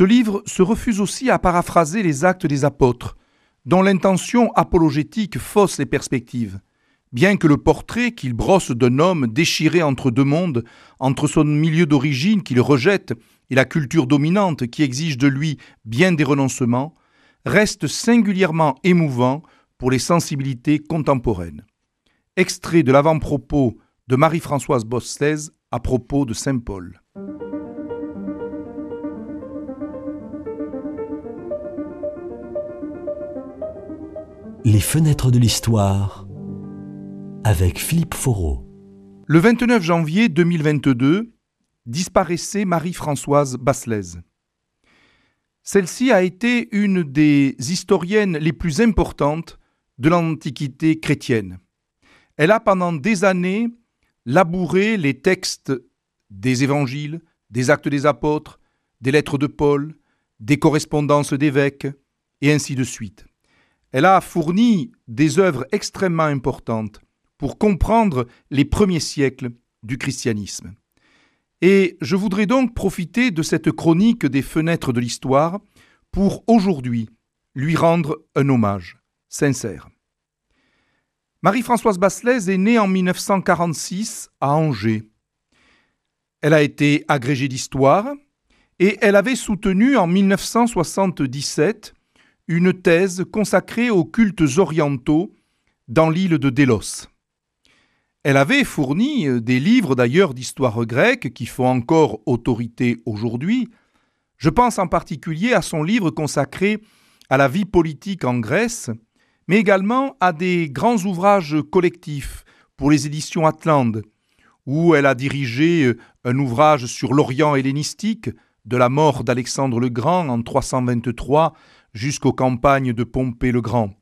Ce livre se refuse aussi à paraphraser les actes des apôtres, dont l'intention apologétique fausse les perspectives. Bien que le portrait qu'il brosse d'un homme déchiré entre deux mondes, entre son milieu d'origine qu'il rejette et la culture dominante qui exige de lui bien des renoncements, reste singulièrement émouvant pour les sensibilités contemporaines. Extrait de l'avant-propos de Marie-Françoise Bosselès à propos de Saint Paul. Les fenêtres de l'histoire avec Philippe Foreau. Le 29 janvier 2022 disparaissait Marie-Françoise Basselès. Celle-ci a été une des historiennes les plus importantes de l'Antiquité chrétienne. Elle a pendant des années labouré les textes des évangiles, des actes des apôtres, des lettres de Paul, des correspondances d'évêques, et ainsi de suite. Elle a fourni des œuvres extrêmement importantes pour comprendre les premiers siècles du christianisme. Et je voudrais donc profiter de cette chronique des fenêtres de l'histoire pour aujourd'hui lui rendre un hommage sincère. Marie-Françoise Basselès est née en 1946 à Angers. Elle a été agrégée d'histoire et elle avait soutenu en 1977 une thèse consacrée aux cultes orientaux dans l'île de Délos. Elle avait fourni euh, des livres d'ailleurs d'histoire grecque qui font encore autorité aujourd'hui. Je pense en particulier à son livre consacré à la vie politique en Grèce, mais également à des grands ouvrages collectifs pour les éditions Atlante, où elle a dirigé euh, un ouvrage sur l'Orient hellénistique, de la mort d'Alexandre le Grand en 323 jusqu'aux campagnes de Pompée le Grand.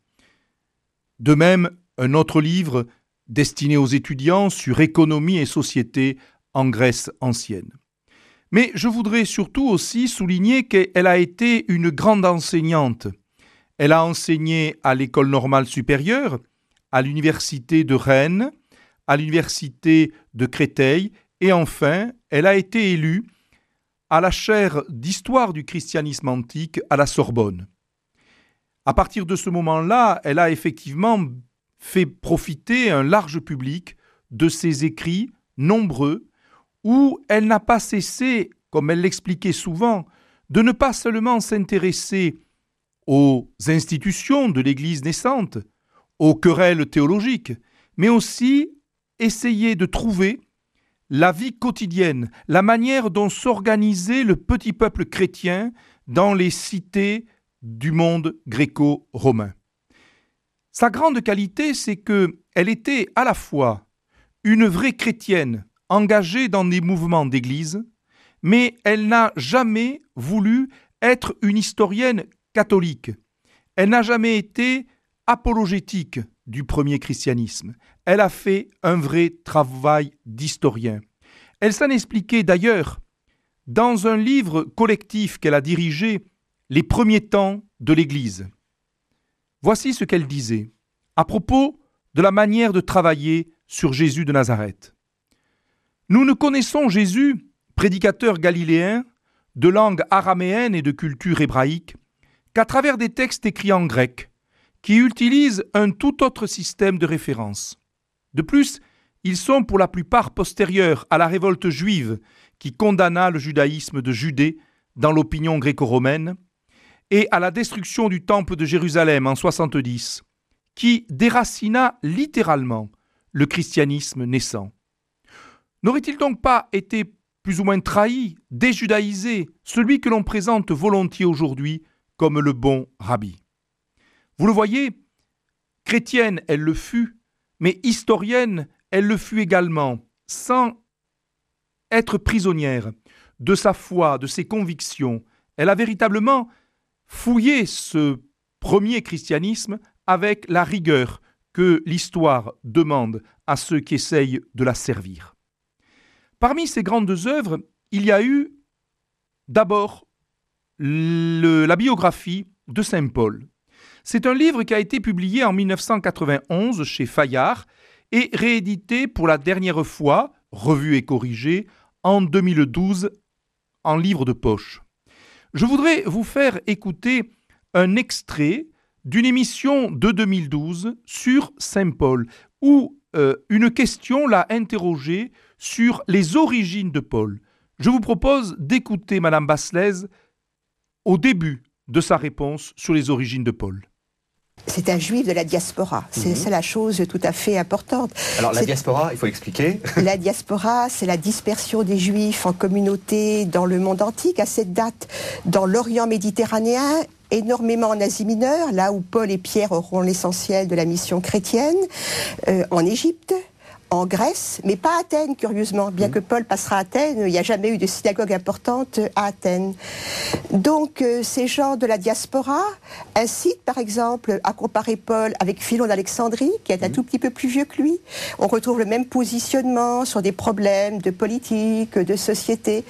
De même, un autre livre destiné aux étudiants sur économie et société en Grèce ancienne. Mais je voudrais surtout aussi souligner qu'elle a été une grande enseignante. Elle a enseigné à l'école normale supérieure, à l'université de Rennes, à l'université de Créteil et enfin, elle a été élue à la chaire d'histoire du christianisme antique à la Sorbonne. À partir de ce moment-là, elle a effectivement fait profiter un large public de ses écrits nombreux, où elle n'a pas cessé, comme elle l'expliquait souvent, de ne pas seulement s'intéresser aux institutions de l'Église naissante, aux querelles théologiques, mais aussi essayer de trouver la vie quotidienne, la manière dont s'organisait le petit peuple chrétien dans les cités du monde gréco-romain. Sa grande qualité, c'est que elle était à la fois une vraie chrétienne engagée dans des mouvements d'église, mais elle n'a jamais voulu être une historienne catholique. Elle n'a jamais été apologétique du premier christianisme. Elle a fait un vrai travail d'historien. Elle s'en expliquait d'ailleurs dans un livre collectif qu'elle a dirigé, Les premiers temps de l'Église. Voici ce qu'elle disait à propos de la manière de travailler sur Jésus de Nazareth. Nous ne connaissons Jésus, prédicateur galiléen, de langue araméenne et de culture hébraïque, qu'à travers des textes écrits en grec, qui utilisent un tout autre système de référence. De plus, ils sont pour la plupart postérieurs à la révolte juive qui condamna le judaïsme de Judée dans l'opinion gréco-romaine, et à la destruction du temple de Jérusalem en 70, qui déracina littéralement le christianisme naissant. N'aurait-il donc pas été plus ou moins trahi, déjudaïsé, celui que l'on présente volontiers aujourd'hui comme le bon rabbi? Vous le voyez, chrétienne, elle le fut, mais historienne, elle le fut également, sans être prisonnière de sa foi, de ses convictions. Elle a véritablement fouillé ce premier christianisme avec la rigueur que l'histoire demande à ceux qui essayent de la servir. Parmi ces grandes œuvres, il y a eu d'abord la biographie de Saint Paul. C'est un livre qui a été publié en 1991 chez Fayard et réédité pour la dernière fois, revu et corrigé, en 2012 en livre de poche. Je voudrais vous faire écouter un extrait d'une émission de 2012 sur Saint Paul, où euh, une question l'a interrogé sur les origines de Paul. Je vous propose d'écouter Madame Basselès au début de sa réponse sur les origines de Paul. C'est un juif de la diaspora. C'est mhm. la chose tout à fait importante. Alors la diaspora, il faut expliquer. La diaspora, c'est la dispersion des juifs en communauté dans le monde antique à cette date, dans l'Orient méditerranéen énormément en Asie mineure, là où Paul et Pierre auront l'essentiel de la mission chrétienne, euh, en Égypte, en Grèce, mais pas à Athènes, curieusement. Bien mmh. que Paul passera à Athènes, il n'y a jamais eu de synagogue importante à Athènes. Donc, euh, ces gens de la diaspora incitent, par exemple, à comparer Paul avec Philon d'Alexandrie, qui est un mmh. tout petit peu plus vieux que lui. On retrouve le même positionnement sur des problèmes de politique, de société.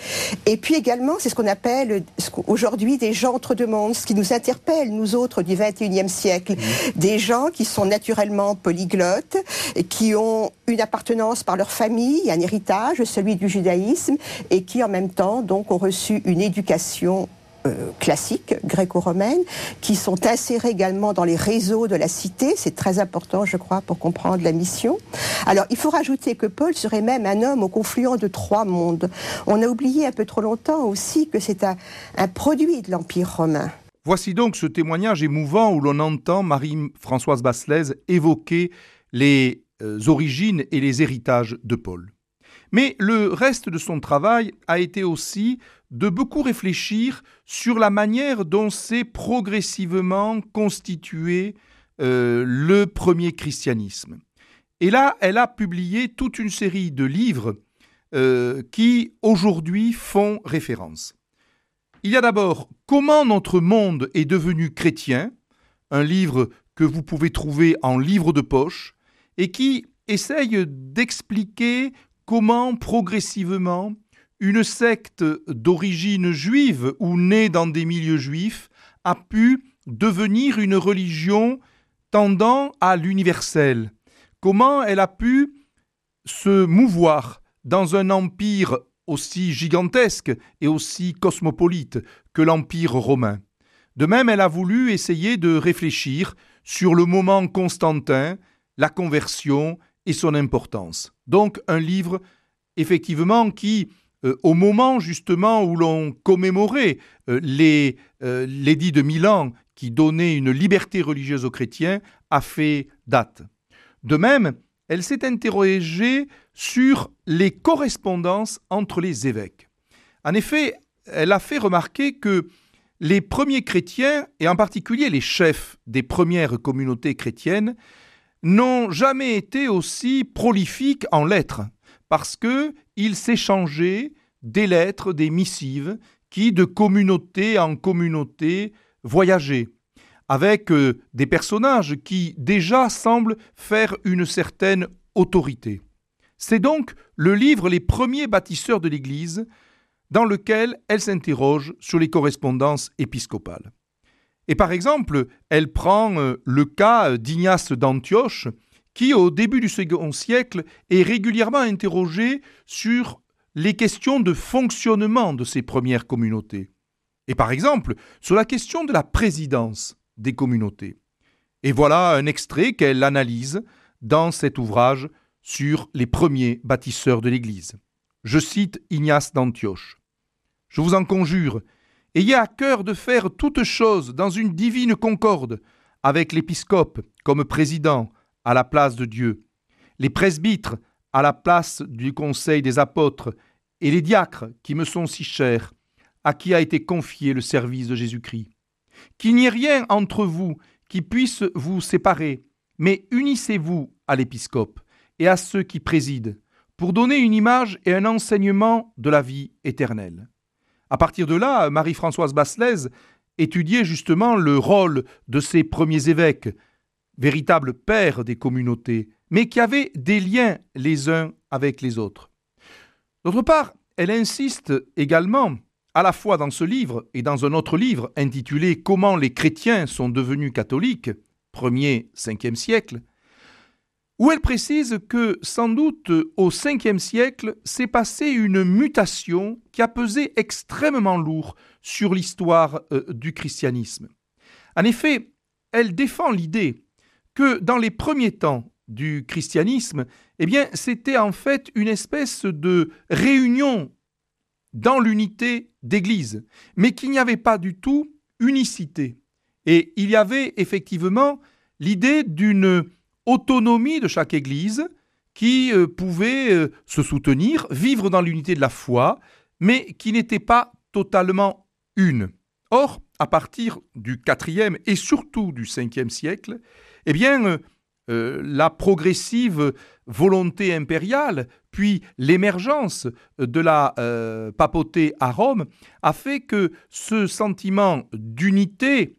Et puis également, c'est ce qu'on appelle aujourd'hui des gens entre deux mondes, ce qui nous interpelle, nous autres du 21e siècle. Mmh. Des gens qui sont naturellement polyglottes, et qui ont une appartenance par leur famille, un héritage, celui du judaïsme, et qui en même temps donc ont reçu une éducation euh, classique, gréco-romaine, qui sont insérés également dans les réseaux de la cité. C'est très important, je crois, pour comprendre la mission. Alors, il faut rajouter que Paul serait même un homme au confluent de trois mondes. On a oublié un peu trop longtemps aussi que c'est un, un produit de l'Empire romain. Voici donc ce témoignage émouvant où l'on entend Marie-Françoise Basselès évoquer les origines et les héritages de Paul. Mais le reste de son travail a été aussi de beaucoup réfléchir sur la manière dont s'est progressivement constitué euh, le premier christianisme. Et là, elle a publié toute une série de livres euh, qui aujourd'hui font référence. Il y a d'abord Comment notre monde est devenu chrétien, un livre que vous pouvez trouver en livre de poche, et qui essaye d'expliquer comment progressivement une secte d'origine juive ou née dans des milieux juifs a pu devenir une religion tendant à l'universel. Comment elle a pu se mouvoir dans un empire aussi gigantesque et aussi cosmopolite que l'empire romain. De même, elle a voulu essayer de réfléchir sur le moment Constantin la conversion et son importance. Donc un livre effectivement qui, euh, au moment justement où l'on commémorait euh, les euh, l'édit de Milan qui donnait une liberté religieuse aux chrétiens, a fait date. De même, elle s'est interrogée sur les correspondances entre les évêques. En effet, elle a fait remarquer que les premiers chrétiens, et en particulier les chefs des premières communautés chrétiennes, n'ont jamais été aussi prolifiques en lettres, parce qu'ils s'échangeaient des lettres, des missives, qui de communauté en communauté voyageaient, avec euh, des personnages qui déjà semblent faire une certaine autorité. C'est donc le livre Les premiers bâtisseurs de l'Église, dans lequel elle s'interroge sur les correspondances épiscopales. Et par exemple, elle prend euh, le cas d'Ignace d'Antioche, qui au début du second siècle est régulièrement interrogé sur les questions de fonctionnement de ces premières communautés. Et par exemple, sur la question de la présidence des communautés. Et voilà un extrait qu'elle analyse dans cet ouvrage sur les premiers bâtisseurs de l'Église. Je cite Ignace d'Antioche. Je vous en conjure, Ayez à cœur de faire toutes choses dans une divine concorde, avec l'épiscope comme président à la place de Dieu, les presbytres à la place du conseil des apôtres, et les diacres qui me sont si chers, à qui a été confié le service de Jésus-Christ. Qu'il n'y ait rien entre vous qui puisse vous séparer, mais unissez-vous à l'épiscope et à ceux qui président, pour donner une image et un enseignement de la vie éternelle. À partir de là, Marie-Françoise Basselès étudiait justement le rôle de ces premiers évêques, véritables pères des communautés, mais qui avaient des liens les uns avec les autres. D'autre part, elle insiste également, à la fois dans ce livre et dans un autre livre intitulé Comment les chrétiens sont devenus catholiques, 1er 5e siècle, où elle précise que sans doute au 5e siècle s'est passée une mutation qui a pesé extrêmement lourd sur l'histoire euh, du christianisme. En effet, elle défend l'idée que dans les premiers temps du christianisme, eh bien, c'était en fait une espèce de réunion dans l'unité d'Église, mais qu'il n'y avait pas du tout unicité. Et il y avait effectivement l'idée d'une autonomie de chaque Église qui euh, pouvait euh, se soutenir, vivre dans l'unité de la foi, mais qui n'était pas totalement une. Or, à partir du IVe et surtout du 5e siècle, eh bien, euh, la progressive volonté impériale, puis l'émergence de la papauté à Rome, a fait que ce sentiment d'unité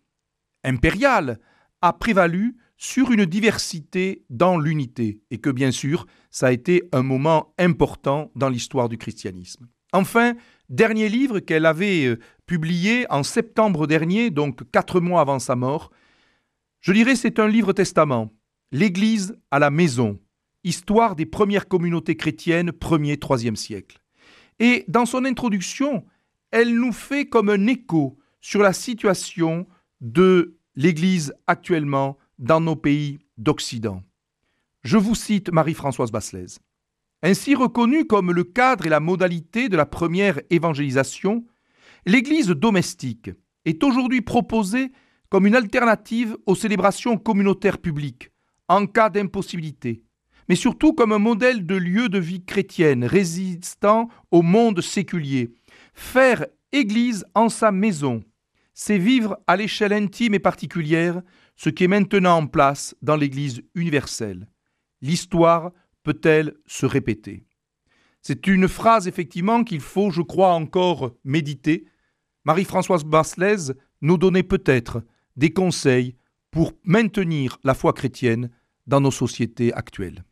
impériale a prévalu sur une diversité dans l'unité, et que bien sûr, ça a été un moment important dans l'histoire du christianisme. Enfin, dernier livre qu'elle avait euh, publié en septembre dernier, donc quatre mois avant sa mort, je dirais c'est un livre testament, L'Église à la maison, histoire des premières communautés chrétiennes, 1er, 3e siècle. Et dans son introduction, elle nous fait comme un écho sur la situation de l'Église actuellement dans nos pays d'Occident. Je vous cite Marie-Françoise Basselès. Ainsi reconnue comme le cadre et la modalité de la première évangélisation, l'Église domestique est aujourd'hui proposée comme une alternative aux célébrations communautaires publiques, en cas d'impossibilité, mais surtout comme un modèle de lieu de vie chrétienne résistant au monde séculier. Faire Église en sa maison, c'est vivre à l'échelle intime et particulière ce qui est maintenant en place dans l'Église universelle. L'histoire peut-elle se répéter? C'est une phrase effectivement qu'il faut, je crois, encore méditer. Marie-Françoise Basselès nous donnait peut-être des conseils pour maintenir la foi chrétienne dans nos sociétés actuelles.